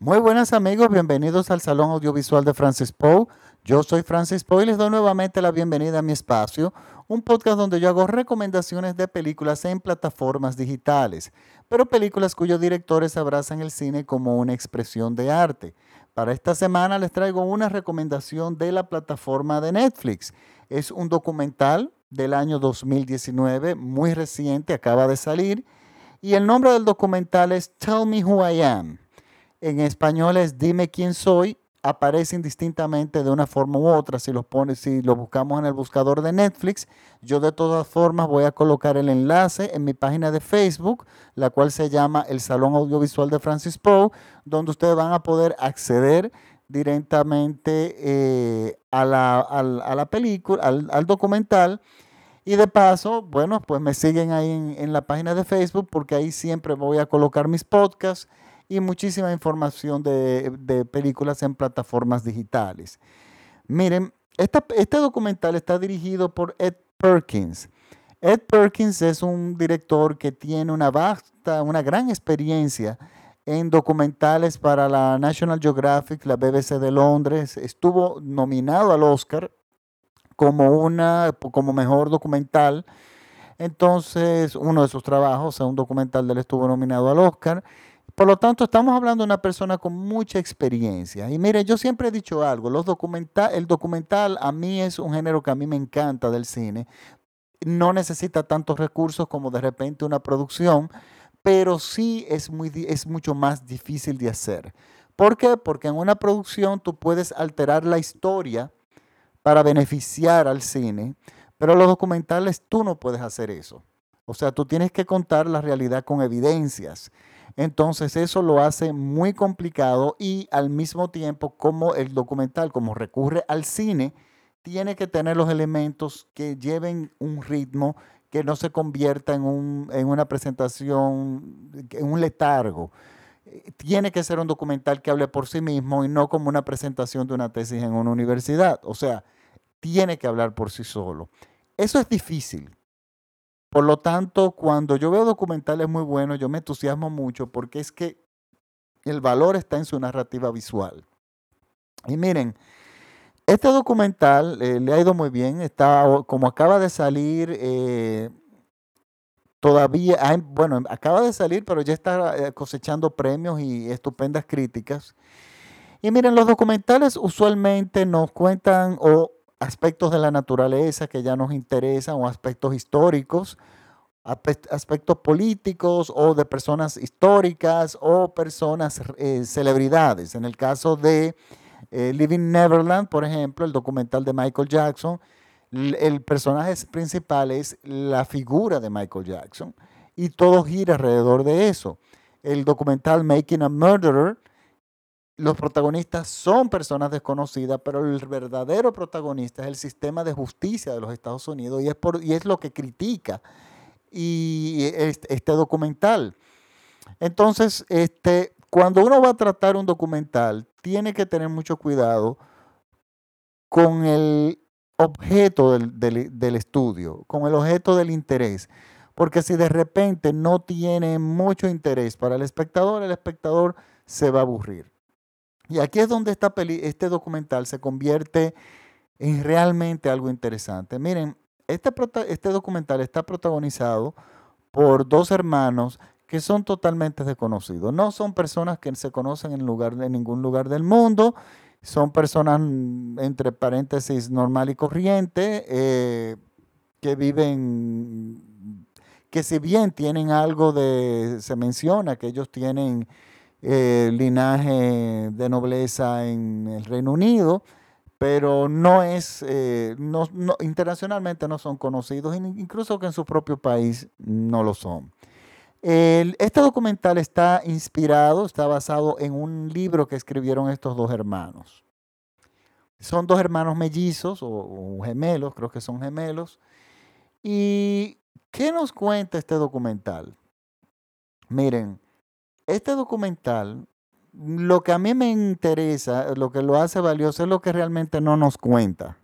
Muy buenas amigos, bienvenidos al Salón Audiovisual de Francis Poe. Yo soy Francis Poe y les doy nuevamente la bienvenida a mi espacio, un podcast donde yo hago recomendaciones de películas en plataformas digitales, pero películas cuyos directores abrazan el cine como una expresión de arte. Para esta semana les traigo una recomendación de la plataforma de Netflix. Es un documental del año 2019, muy reciente, acaba de salir, y el nombre del documental es Tell Me Who I Am. En español es Dime quién soy. Aparece indistintamente de una forma u otra si lo, si lo buscamos en el buscador de Netflix. Yo de todas formas voy a colocar el enlace en mi página de Facebook, la cual se llama El Salón Audiovisual de Francis Poe, donde ustedes van a poder acceder directamente eh, a, la, película, al, documental. Y de paso, bueno, pues me siguen ahí en la página de Facebook porque ahí siempre voy a colocar mis podcasts y muchísima información de, películas en plataformas digitales. Miren, este documental está dirigido por Ed Perkins. Ed Perkins es un director que tiene una vasta, una gran experiencia en documentales para la National Geographic, la BBC de Londres. Estuvo nominado al Oscar como, una, como mejor documental. Entonces, uno de sus trabajos, un documental de él estuvo nominado al Oscar. Por lo tanto, estamos hablando de una persona con mucha experiencia. Y mire, yo siempre he dicho algo, los documental, el documental a mí es un género que a mí me encanta del cine. No necesita tantos recursos como de repente una producción, pero sí es, muy, es mucho más difícil de hacer. ¿Por qué? Porque en una producción tú puedes alterar la historia para beneficiar al cine, pero los documentales tú no puedes hacer eso. O sea, tú tienes que contar la realidad con evidencias. Entonces eso lo hace muy complicado y al mismo tiempo como el documental, como recurre al cine, tiene que tener los elementos que lleven un ritmo que no se convierta en, una presentación, en un letargo. Tiene que ser un documental que hable por sí mismo y no como una presentación de una tesis en una universidad. O sea, tiene que hablar por sí solo. Eso es difícil. Por lo tanto, cuando yo veo documentales muy buenos, yo me entusiasmo mucho porque es que el valor está en su narrativa visual. Y miren, este documental eh, le ha ido muy bien, está, como acaba de salir, eh, todavía, bueno, acaba de salir, pero ya está eh, cosechando premios y estupendas críticas. Y miren, los documentales usualmente nos cuentan o aspectos de la naturaleza que ya nos interesan o aspectos históricos, aspectos políticos o de personas históricas o personas eh, celebridades. En el caso de eh, Living Neverland, por ejemplo, el documental de Michael Jackson, el personaje principal es la figura de Michael Jackson y todo gira alrededor de eso. El documental Making a Murderer los protagonistas son personas desconocidas, pero el verdadero protagonista es el sistema de justicia de los Estados Unidos y es, por, y es lo que critica y este, documental. Entonces, este, cuando uno va a tratar un documental, tiene que tener mucho cuidado con el objeto del, del estudio, con el objeto del interés. Porque si de repente no tiene mucho interés para el espectador, el espectador se va a aburrir. Y aquí es donde esta este documental se convierte en realmente algo interesante. Miren, este, este documental está protagonizado por dos hermanos que son totalmente desconocidos. No son personas que se conocen en, lugar, en ningún lugar del mundo. Son personas, mm, entre paréntesis, normal y corriente, eh, que viven, que si bien tienen algo de, se menciona que ellos tienen linaje de nobleza en el Reino Unido, pero no es, eh, no, internacionalmente no son conocidos, incluso que en su propio país no lo son. este documental está inspirado, está basado en un libro que escribieron estos dos hermanos. Son dos hermanos mellizos o gemelos, creo que son gemelos. ¿Y qué nos cuenta este documental? Miren, este documental, lo que a mí me interesa, lo que lo hace valioso es lo que realmente no nos cuenta.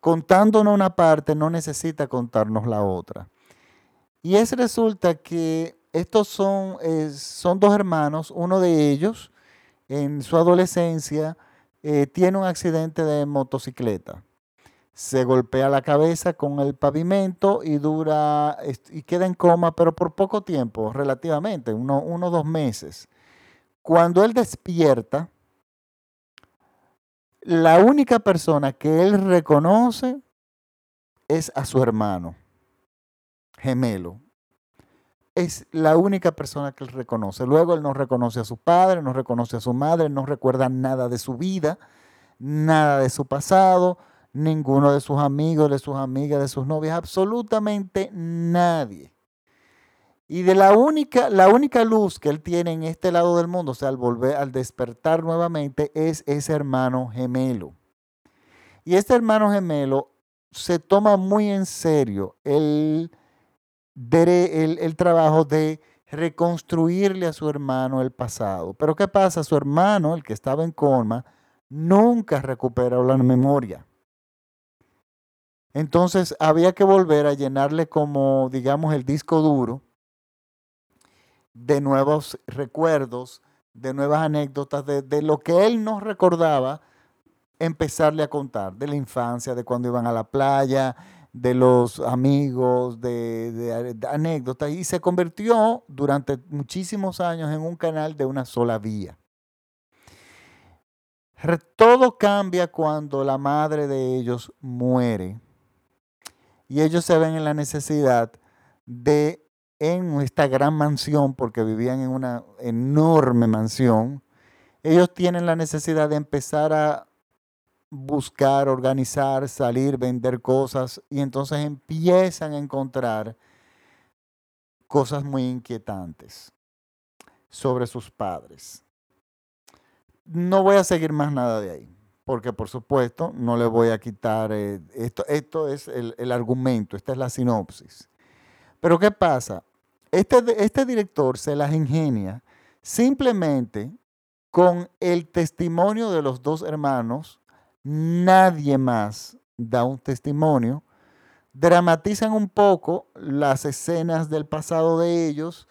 Contándonos una parte no necesita contarnos la otra. Y es resulta que estos son, eh, son dos hermanos, uno de ellos en su adolescencia eh, tiene un accidente de motocicleta. Se golpea la cabeza con el pavimento y dura y queda en coma, pero por poco tiempo, relativamente, uno dos meses. Cuando él despierta, la única persona que él reconoce es a su hermano gemelo. Es la única persona que él reconoce. Luego él no reconoce a su padre, no reconoce a su madre, no recuerda nada de su vida, nada de su pasado, ninguno de sus amigos, de sus amigas, de sus novias, absolutamente nadie. Y de la única, la única luz que él tiene en este lado del mundo, o sea, al volver, al despertar nuevamente, es ese hermano gemelo. Y este hermano gemelo se toma muy en serio el, el, el trabajo de reconstruirle a su hermano el pasado. Pero ¿qué pasa? Su hermano, el que estaba en coma, nunca recuperó la memoria. Entonces había que volver a llenarle como, digamos, el disco duro de nuevos recuerdos, de nuevas anécdotas, de, lo que él no recordaba, empezarle a contar, de la infancia, de cuando iban a la playa, de los amigos, de, anécdotas, y se convirtió durante muchísimos años en un canal de una sola vía. Todo cambia cuando la madre de ellos muere y ellos se ven en la necesidad de, en esta gran mansión, porque vivían en una enorme mansión, ellos tienen la necesidad de empezar a buscar, organizar, salir, vender cosas y entonces empiezan a encontrar cosas muy inquietantes sobre sus padres. No voy a seguir más nada de ahí porque por supuesto no le voy a quitar, eh, esto, esto es el, argumento, esta es la sinopsis. Pero ¿qué pasa? Este, este director se las ingenia simplemente con el testimonio de los dos hermanos, nadie más da un testimonio, dramatizan un poco las escenas del pasado de ellos,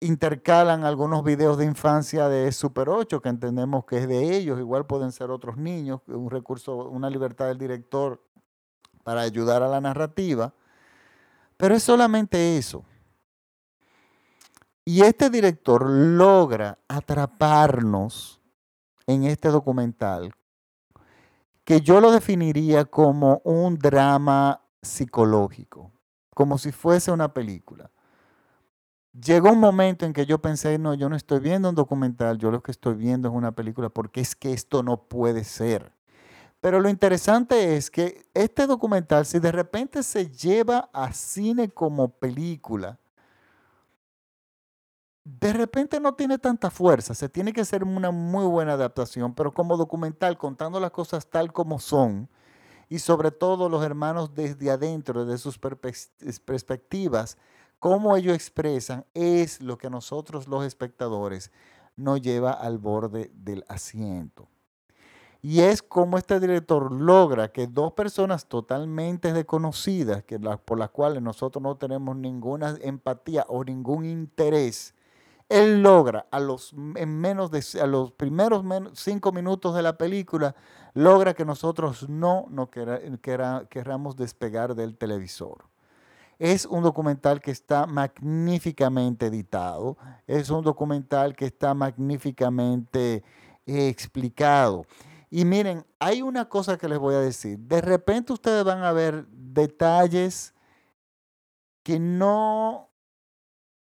intercalan algunos videos de infancia de Super 8, que entendemos que es de ellos, igual pueden ser otros niños, un recurso, una libertad del director para ayudar a la narrativa, pero es solamente eso. Y este director logra atraparnos en este documental, que yo lo definiría como un drama psicológico, como si fuese una película llegó un momento en que yo pensé, no, yo no estoy viendo un documental, yo lo que estoy viendo es una película, porque es que esto no puede ser. Pero lo interesante es que este documental, si de repente se lleva a cine como película, de repente no tiene tanta fuerza, se tiene que hacer una muy buena adaptación, pero como documental, contando las cosas tal como son, y sobre todo los hermanos desde adentro, de sus perspectivas, cómo ellos expresan es lo que a nosotros los espectadores nos lleva al borde del asiento. Y es como este director logra que dos personas totalmente desconocidas, que por las cuales nosotros no tenemos ninguna empatía o ningún interés, él logra a los, en menos de, a los primeros cinco minutos de la película, logra que nosotros no nos queramos despegar del televisor. Es un documental que está magníficamente editado, es un documental que está magníficamente eh, explicado. Y miren, hay una cosa que les voy a decir. De repente ustedes van a ver detalles que no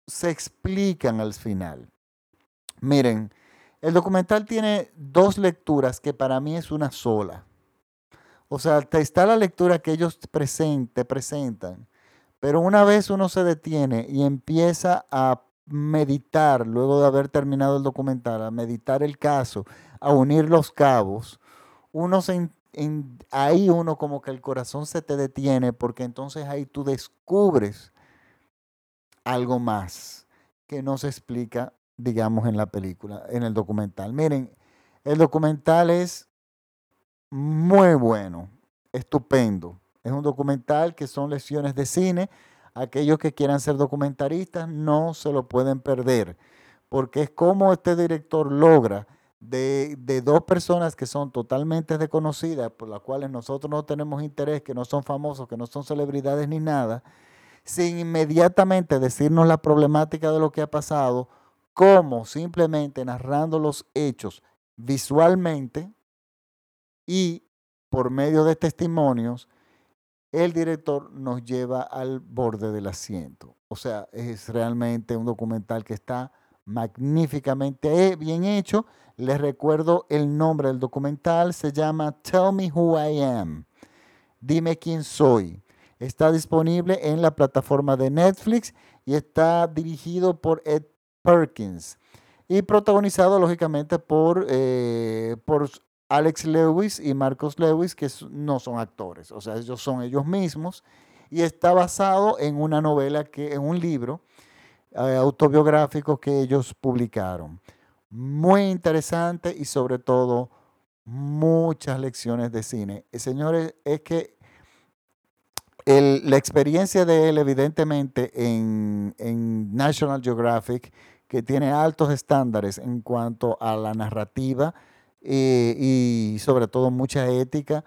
se explican al final. Miren, el documental tiene dos lecturas que para mí es una sola. O sea, está la lectura que ellos te presentan pero una vez uno se detiene y empieza a meditar, luego de haber terminado el documental, a meditar el caso, a unir los cabos, uno se, ahí uno como que el corazón se te detiene porque entonces ahí tú descubres algo más que no se explica, digamos, en la película, en el documental. Miren, el documental es muy bueno, estupendo. Es un documental que son lecciones de cine. aquellos que quieran ser documentaristas no se lo pueden perder, porque es como este director logra de, de, dos personas que son totalmente desconocidas, por las cuales nosotros no tenemos interés, que no son famosos, que no son celebridades ni nada, sin inmediatamente decirnos la problemática de lo que ha pasado, como simplemente narrando los hechos visualmente y por medio de testimonios, el director nos lleva al borde del asiento. O sea, es realmente un documental que está magníficamente bien hecho. Les recuerdo el nombre del documental, se llama Tell Me Who I Am. Dime quién soy. Está disponible en la plataforma de Netflix y está dirigido por Ed Perkins y protagonizado lógicamente por, eh, por Alex Lewis y Marcos Lewis, que no son actores, o sea, ellos son ellos mismos, y está basado en una novela, que, en un libro eh, autobiográfico que ellos publicaron. Muy interesante y sobre todo muchas lecciones de cine. señores, es que la experiencia de él, evidentemente, en, en, National Geographic, que tiene altos estándares en cuanto a la narrativa eh, y sobre todo mucha ética,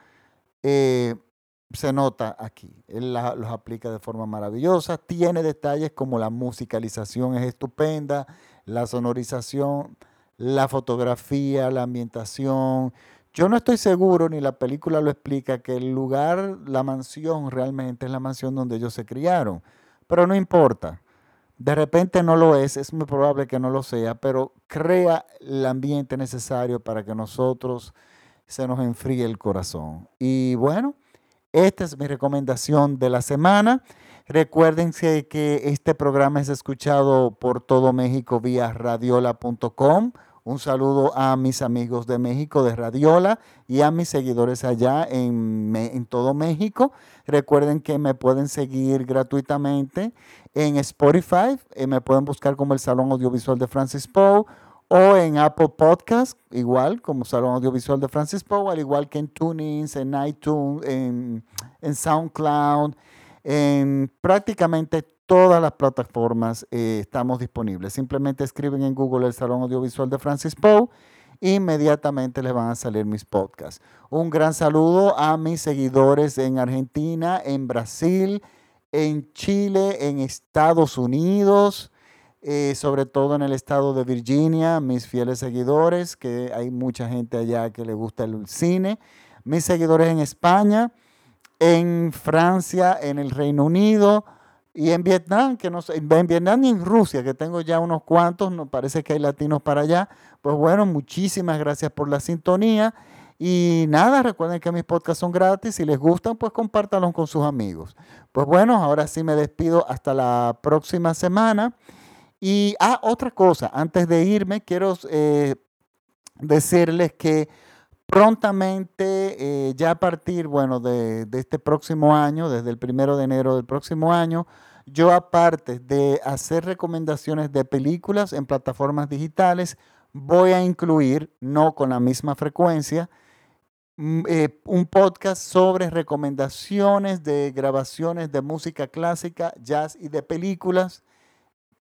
eh, se nota aquí. Él los aplica de forma maravillosa. Tiene detalles como la musicalización es estupenda, la sonorización, la fotografía, la ambientación. Yo no estoy seguro, ni la película lo explica, que el lugar, la mansión realmente es la mansión donde ellos se criaron. Pero no importa. De repente no lo es, es muy probable que no lo sea, pero crea el ambiente necesario para que nosotros se nos enfríe el corazón. Y bueno, esta es mi recomendación de la semana. Recuerden que este programa es escuchado por todo México vía radiola.com un saludo a mis amigos de México de Radiola y a mis seguidores allá en, todo México. Recuerden que me pueden seguir gratuitamente en Spotify, eh, me pueden buscar como el Salón Audiovisual de Francis Poe o en Apple Podcast, igual como Salón Audiovisual de Francis Poe, al igual que en TuneIn, en iTunes, en, en SoundCloud, en prácticamente todas las plataformas eh, estamos disponibles. Simplemente escriben en Google el Salón Audiovisual de Francis Poe. Inmediatamente les van a salir mis podcasts. Un gran saludo a mis seguidores en Argentina, en Brasil, en Chile, en Estados Unidos, eh, sobre todo en el estado de Virginia, mis fieles seguidores, que hay mucha gente allá que le gusta el cine. Mis seguidores en España, en Francia, en el Reino Unido y en Vietnam, que no sé, en Vietnam y en Rusia, que tengo ya unos cuantos, no parece que hay latinos para allá. Pues bueno, muchísimas gracias por la sintonía. Y nada, recuerden que mis podcasts son gratis. Si les gustan, pues compártanlos con sus amigos. Pues bueno, ahora sí me despido hasta la próxima semana. Y, ah, otra cosa, antes de irme, quiero eh, decirles que prontamente, eh, ya a partir, bueno, de, este próximo año, desde el primero de enero del próximo año, yo aparte de hacer recomendaciones de películas en plataformas digitales, voy a incluir, no con la misma frecuencia, mm, eh, un podcast sobre recomendaciones de grabaciones de música clásica, jazz y de películas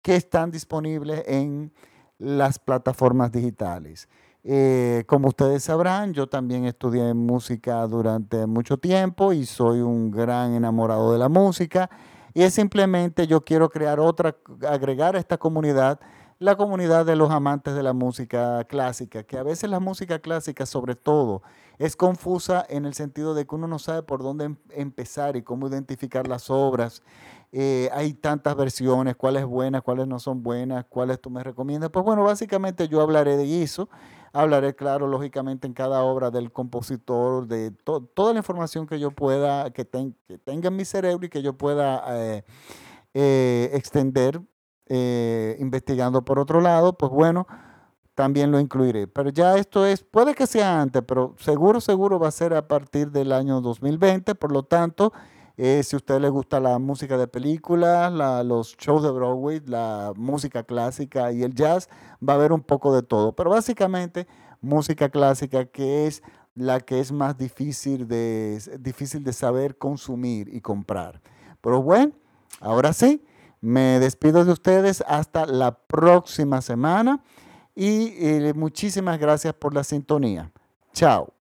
que están disponibles en las plataformas digitales. Eh, como ustedes sabrán, yo también estudié música durante mucho tiempo y soy un gran enamorado de la música. Y es simplemente yo quiero crear otra, agregar a esta comunidad la comunidad de los amantes de la música clásica, que a veces la música clásica sobre todo es confusa en el sentido de que uno no sabe por dónde em, empezar y cómo identificar las obras. Eh, hay tantas versiones, cuáles buenas, cuáles no son buenas, cuáles tú me recomiendas. Pues bueno, básicamente yo hablaré de eso Hablaré, claro, lógicamente en cada obra del compositor, de toda la información que yo pueda, que, tenga en mi cerebro y que yo pueda eh, eh, extender eh, investigando por otro lado, pues bueno, también lo incluiré. Pero ya esto es, puede que sea antes, pero seguro, seguro va a ser a partir del año 2020, por lo tanto... Eh, si a usted le gusta la música de películas, los shows de Broadway, la música clásica y el jazz, va a haber un poco de todo. Pero básicamente música clásica que es la que es más difícil de, difícil de saber consumir y comprar. Pero bueno, Ahora sí, me despido de ustedes hasta la próxima semana y eh, muchísimas gracias por la sintonía. Chao.